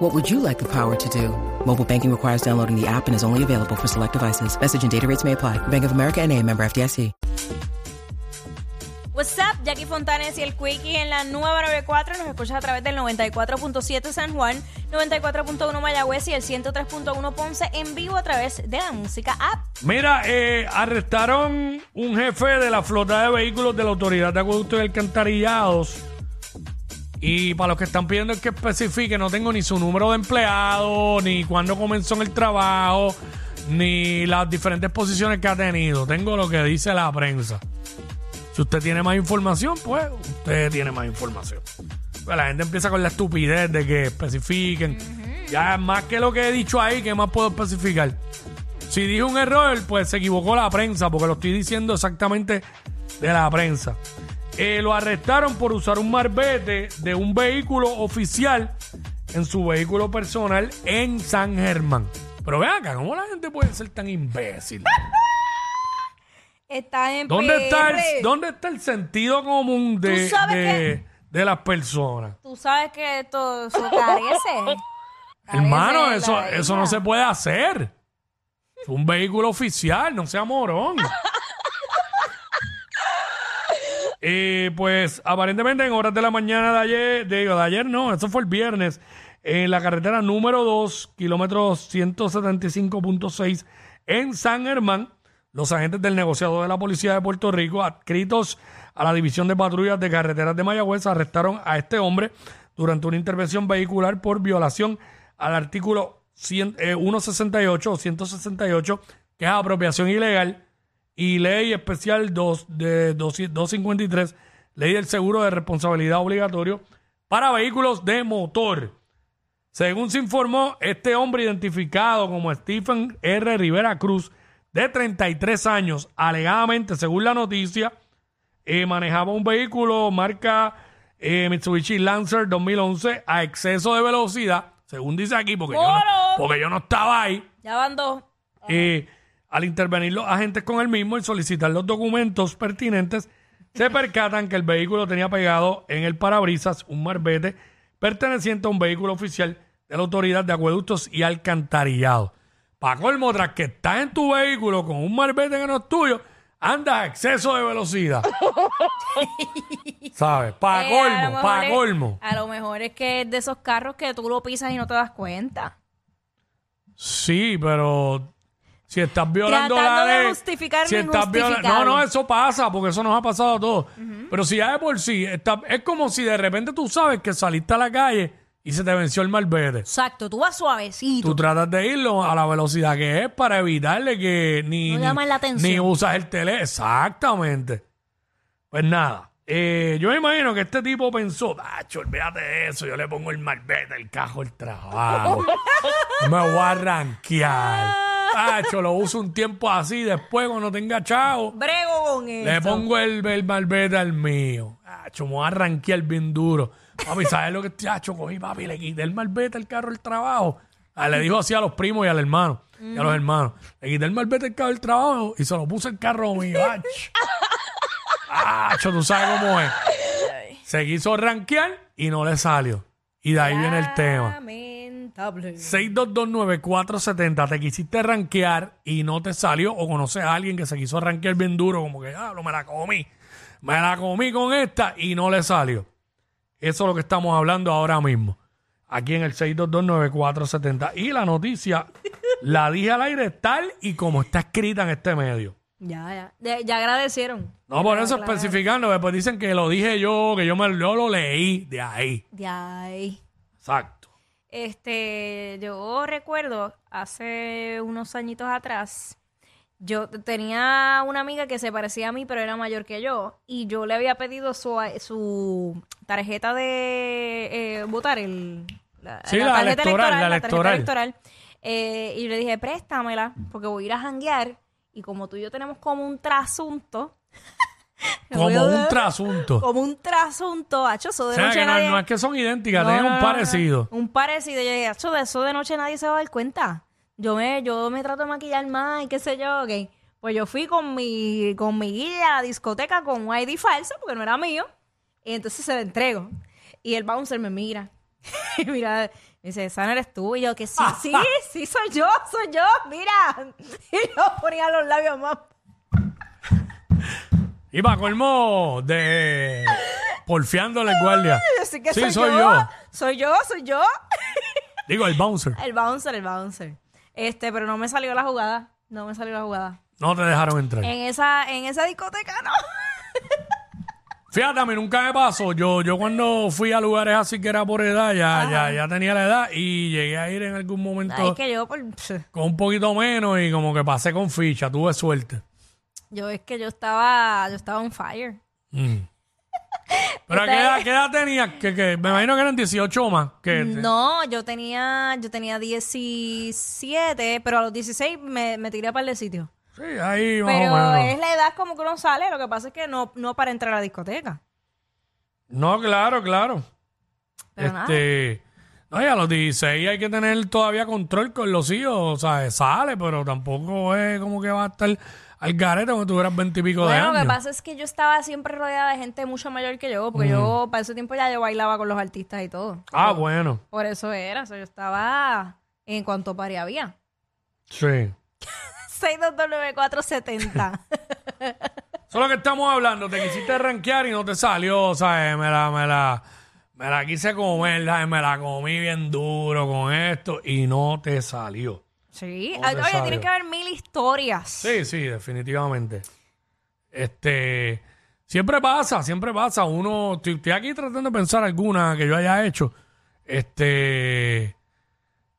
What would you like the power to do? Mobile banking requires downloading the app and is only available for select devices. Message and data rates may apply. Bank of America and a member FDIC. What's up, Jackie Fontanes y el Quickie en la nueva 94. Nos escuchas a través del 94.7 San Juan, 94.1 Mayagüez y el 103.1 Ponce en vivo a través de la música app. Mira, eh, arrestaron un jefe de la flota de vehículos de la Autoridad de Acueductos y Alcantarillados. Y para los que están pidiendo que especifique, no tengo ni su número de empleado, ni cuándo comenzó en el trabajo, ni las diferentes posiciones que ha tenido. Tengo lo que dice la prensa. Si usted tiene más información, pues usted tiene más información. Pues la gente empieza con la estupidez de que especifiquen. Ya más que lo que he dicho ahí, ¿qué más puedo especificar? Si dije un error, pues se equivocó la prensa, porque lo estoy diciendo exactamente de la prensa. Eh, lo arrestaron por usar un marbete de un vehículo oficial en su vehículo personal en San Germán. Pero vean acá, ¿cómo la gente puede ser tan imbécil? Está en ¿Dónde está, el. ¿Dónde está el sentido común de, Tú sabes de, de las personas? Tú sabes que esto eso carece. Hermano, eso, eso no se puede hacer. Es un vehículo oficial, no sea morón. Eh, pues aparentemente en horas de la mañana de ayer, digo, de ayer no, eso fue el viernes, en la carretera número 2, kilómetro 175.6 en San Germán, los agentes del negociado de la Policía de Puerto Rico, adscritos a la División de Patrullas de Carreteras de Mayagüez, arrestaron a este hombre durante una intervención vehicular por violación al artículo 100, eh, 168 o 168, que es apropiación ilegal, y ley especial 2 de 200 253, ley del seguro de responsabilidad obligatorio para vehículos de motor. Según se informó, este hombre identificado como Stephen R. Rivera Cruz, de 33 años, alegadamente, según la noticia, eh, manejaba un vehículo marca eh, Mitsubishi Lancer 2011 a exceso de velocidad, según dice aquí, porque, yo no, porque yo no estaba ahí. Ya van dos. Eh, al intervenir los agentes con el mismo y solicitar los documentos pertinentes, se percatan que el vehículo tenía pegado en el parabrisas un marbete perteneciente a un vehículo oficial de la Autoridad de Acueductos y Alcantarillado. Para colmo, tras que estás en tu vehículo con un marbete que no es tuyo, andas a exceso de velocidad. ¿Sabes? Para Eh, a lo colmo, mejor para es- colmo. A lo mejor es que es de esos carros que tú lo pisas y no te das cuenta. Sí, pero si estás violando Tratando la de ley. justificar si lo estás viola- No, injustificable. no, eso pasa, porque eso nos ha pasado a todos. Pero si ya de por sí, está- es como si de repente tú sabes que saliste a la calle y se te venció el malvete. Exacto, tú vas suavecito. Tú tratas de irlo a la velocidad que es para evitarle que ni, No ni- llamas la atención. ni usas el tele. Exactamente. Pues nada. eh, yo me imagino que este tipo pensó, Tacho, olvídate de eso, yo le pongo el malvete, el cajo, el trabajo. me voy a ranquear. Tacho, lo uso un tiempo así, después cuando tenga chavo, Brego con eso. le pongo el, el malvete al mío. Tacho, me voy a ranquear bien duro. Papi, ¿sabes lo que Tacho cogí, papi? Le quité el malvete al carro del trabajo. Ah, le dijo así a los primos y al hermano. Y a los hermanos. Le quité el malvete al carro del trabajo y se lo puse el carro mío. Ach. Acho, tú sabes cómo es. Se quiso ranquear y no le salió. Y de ahí viene el tema. 6229470, te quisiste ranquear y no te salió, o conoces a alguien que se quiso ranquear bien duro, como que, ah, me la comí, me la comí con esta y no le salió. Eso es lo que estamos hablando ahora mismo, aquí en el 6229470. Y la noticia la dije al aire tal y como está escrita en este medio. Ya, ya. Ya agradecieron. No, por eso claro. especificando, después dicen que lo dije yo, que yo, me, yo lo leí de ahí. De ahí. Exacto. Este, yo recuerdo hace unos añitos atrás, yo tenía una amiga que se parecía a mí, pero era mayor que yo, y yo le había pedido su, su tarjeta de eh, votar, el, la, Sí, la electoral, la tarjeta electoral. electoral. Eh, y le dije, préstamela, porque voy a ir a janguear, y como tú y yo tenemos como un trasunto, Como un trasunto. Como un trasunto, hacho, eso O de sea, noche que no, nadie... no es que son idénticas, No, tienen no, un parecido. Un parecido. Yo dije, "Acho, de eso de noche nadie se va a dar cuenta. Yo me, yo me trato de maquillar más y qué sé yo, ok. Pues yo fui con mi, con mi guía a la discoteca con un ID falso, porque no era mío. Y entonces se lo entrego. Y el bouncer me mira. y mira, me dice, esa no eres tú. Y yo, que sí, sí, sí, soy yo, soy yo, mira. Y yo ponía los labios más. Y para colmo de porfiándole el guardia. Así que Sí, soy, soy yo. yo. Soy yo, soy yo. Digo, el bouncer. El bouncer, el bouncer. Este, pero no me salió la jugada. No me salió la jugada. No te dejaron entrar. En esa, en esa discoteca, no. Fíjate, a mí nunca me pasó. Yo, yo cuando fui a lugares así que era por edad, ya, ya, ya tenía la edad y llegué a ir en algún momento Ay, que yo, por, con un poquito menos y como que pasé con ficha, tuve suerte. Yo es que yo estaba, yo estaba on fire. Mm. Pero ¿a qué edad, qué edad tenías? Que, que, me imagino que eran 18 más. Que, No, yo tenía, yo tenía 17, pero a los 16 me, me tiré para el sitio. Sí, ahí más Pero o menos. es la edad como que uno sale, lo que pasa es que no, no para entrar a la discoteca. No, claro, claro. Pero este. No, y a los 16 hay que tener todavía control con los hijos. O sea, sale, pero tampoco es como que va a estar al garete cuando tuvieras 20 y pico de Bueno, lo años. que pasa es que yo estaba siempre rodeada de gente mucho mayor que yo, porque yo para ese tiempo ya yo bailaba con los artistas y todo. Ah, bueno. Por eso era, o sea, yo estaba en cuanto pari había. Sí. 6229470. Eso es lo que estamos hablando. Te quisiste rankear y no te salió, ¿sabes? Me la, me la, me la quise comer, ¿sabes? Me la comí bien duro con esto y no te salió. Sí, te oye, salió. tiene que haber mil historias. Sí, sí, definitivamente. Este, siempre pasa, siempre pasa. Uno, estoy, estoy aquí tratando de pensar alguna que yo haya hecho. Este,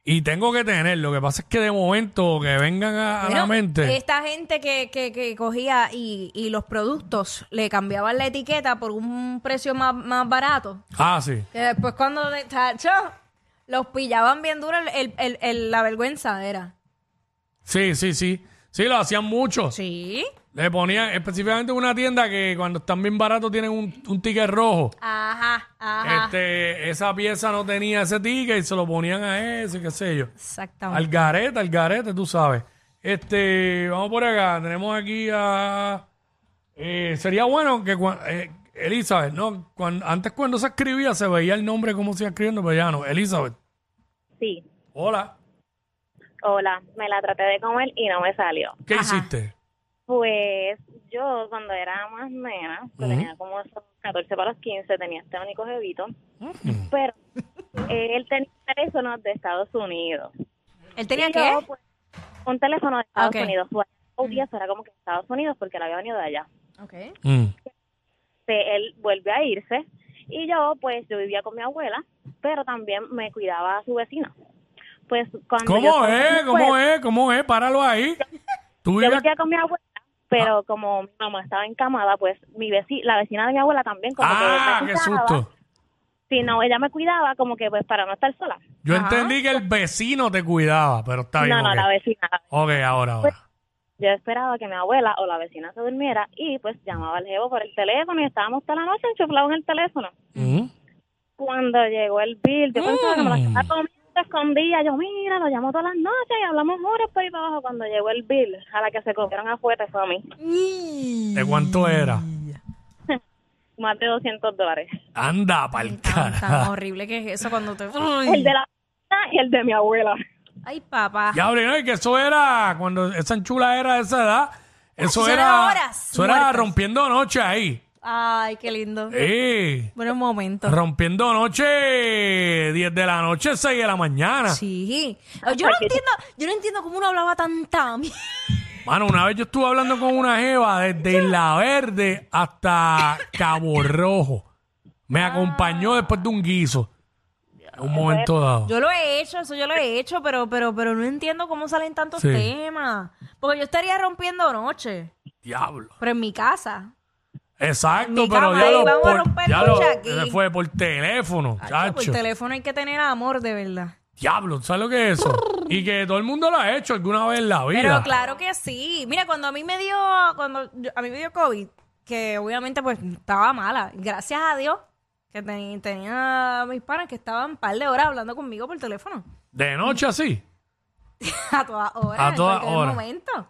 y tengo que tener. Lo que pasa es que de momento que vengan a, a la mente. Esta gente que, que, que cogía y, y los productos le cambiaban la etiqueta por un precio más, más barato. Ah, sí. Que después cuando los pillaban bien duro, el, el- el- la vergüenza era. Sí, sí, sí. Sí, lo hacían mucho. Sí. Le ponían específicamente en una tienda que cuando están bien baratos tienen un, un ticket rojo. Ajá, ajá. Este, esa pieza no tenía ese ticket y se lo ponían a ese, qué sé yo. Exactamente. Al garete, al garete, tú sabes. Este, vamos por acá. Tenemos aquí a. eh, sería bueno que eh, Elizabeth, ¿no? Cuan- antes cuando se escribía se veía el nombre como se iba escribiendo, pero ya no. Elizabeth, Sí. hola. Hola, me la traté de comer y no me salió. ¿Qué Ajá. hiciste? Pues yo cuando era más nena, que tenía como esos 14 para los 15, tenía este único jevito, pero eh, él tenía teléfonos de Estados Unidos. ¿Él tenía Y qué? yo, pues, un teléfono de Estados. Unidos. Pues, un día era como que Estados Unidos porque él había venido de allá. Ok. Mm. Este, él vuelve a irse y yo pues yo vivía con mi abuela, pero también me cuidaba a su vecino. Pues cuando ¿Cómo es? ¿Cómo escuela- es? ¿Cómo es? Páralo ahí. Tú Yo vivía con mi abuela, pero como mi mamá estaba encamada, pues mi veci la vecina de mi abuela también como Ah, que me qué susto. Si no, ella me cuidaba como que pues para no estar sola. Yo Ajá. entendí que el vecino te cuidaba, pero está bien. no, no, la vecina. Ok, ahora, ahora. Yo esperaba que mi abuela o la vecina se durmiera y pues llamaba al jevo por el teléfono y estábamos toda la noche enchuflados en el teléfono. Mm. Cuando llegó el bill, yo pensaba que me Mm. estaba comiendo escondida. Yo, mira, lo llamo todas las noches y hablamos horas por ahí para abajo. Cuando llegó el bill, a la que se comieron afuera fue a mí. ¿De cuánto era? Más de 200 dólares. Anda, pa'l Tan, tan cara. horrible que es eso cuando te... El de la y el de mi abuela. Ay, papá. Ya, hombre, no, y que eso era, cuando esa chula era de esa edad, eso Eso era, era horas eso era muertas. rompiendo noche ahí. Ay, qué lindo. Eh, Buenos momentos. rompiendo noche, 10 de la noche, 6 de la mañana. Sí. Yo no entiendo, yo no entiendo cómo uno hablaba tanta. Mano, una vez yo estuve hablando con una jeva desde Isla Verde hasta Cabo Rojo. Me acompañó después de un guiso. En un momento dado. Yo lo he hecho, eso yo lo he hecho, pero, pero, pero no entiendo cómo salen tantos Sí. temas. Porque yo estaría rompiendo noche, Diablo. pero en mi casa. Exacto, pero ya lo, vamos a por, romper ya lo- aquí. se fue por teléfono, Acho, por chacho. teléfono hay que tener amor, de verdad. Diablo, ¿sabes lo que es eso? Y que todo el mundo lo ha hecho alguna vez en la vida. Pero claro que sí. Mira, cuando a mí me dio, cuando yo- a mí me dio COVID, que obviamente pues estaba mala. Gracias a Dios que ten- tenía mis panas que estaban un par de horas hablando conmigo por teléfono. De noche así. a todas horas. A en todas cualquier horas. momento.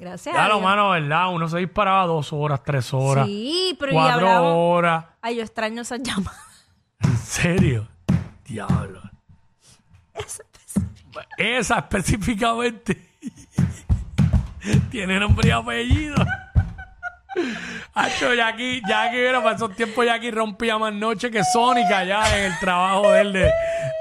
Gracias Ya a Dios. mano, ¿verdad? Uno se disparaba dos horas, tres horas, Sí, pero y cuatro hablamos. horas. Ay, yo extraño esas llamadas. ¿En serio? Diablo. Esa específicamente tiene nombre y apellido. Hacho, Jackie, Jackie, mira, para esos tiempos Jackie rompía más noche que Sónica ya en el trabajo de él de,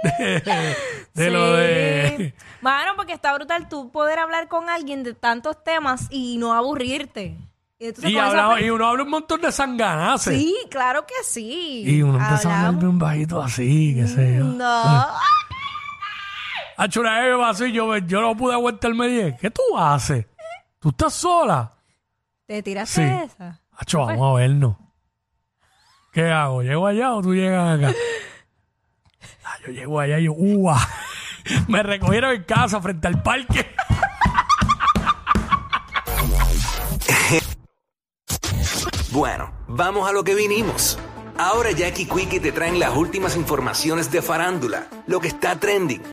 de, de lo de... Mano, porque está brutal tú poder hablar con alguien de tantos temas y no aburrirte. Y, entonces Y, con esa hablaba- pe- y uno habla un montón de sanganaces. Sí, claro que sí. Y uno empezaba a hablar bien bajito así, qué sé yo. No. Hacho, una vez me pasó y yo, yo no pude aguantarme bien. ¿Qué tú haces? ¿Tú estás sola? ¿Te tiraste Sí. esa? Hacho, vamos a vernos. ¿Qué hago? ¿Llego allá o tú llegas acá? Yo llego allá y yo, ¡uah! Me recogieron en casa frente al parque. Bueno, vamos a lo que vinimos. Ahora Jackie Quickie te traen las últimas informaciones de farándula, lo que está trending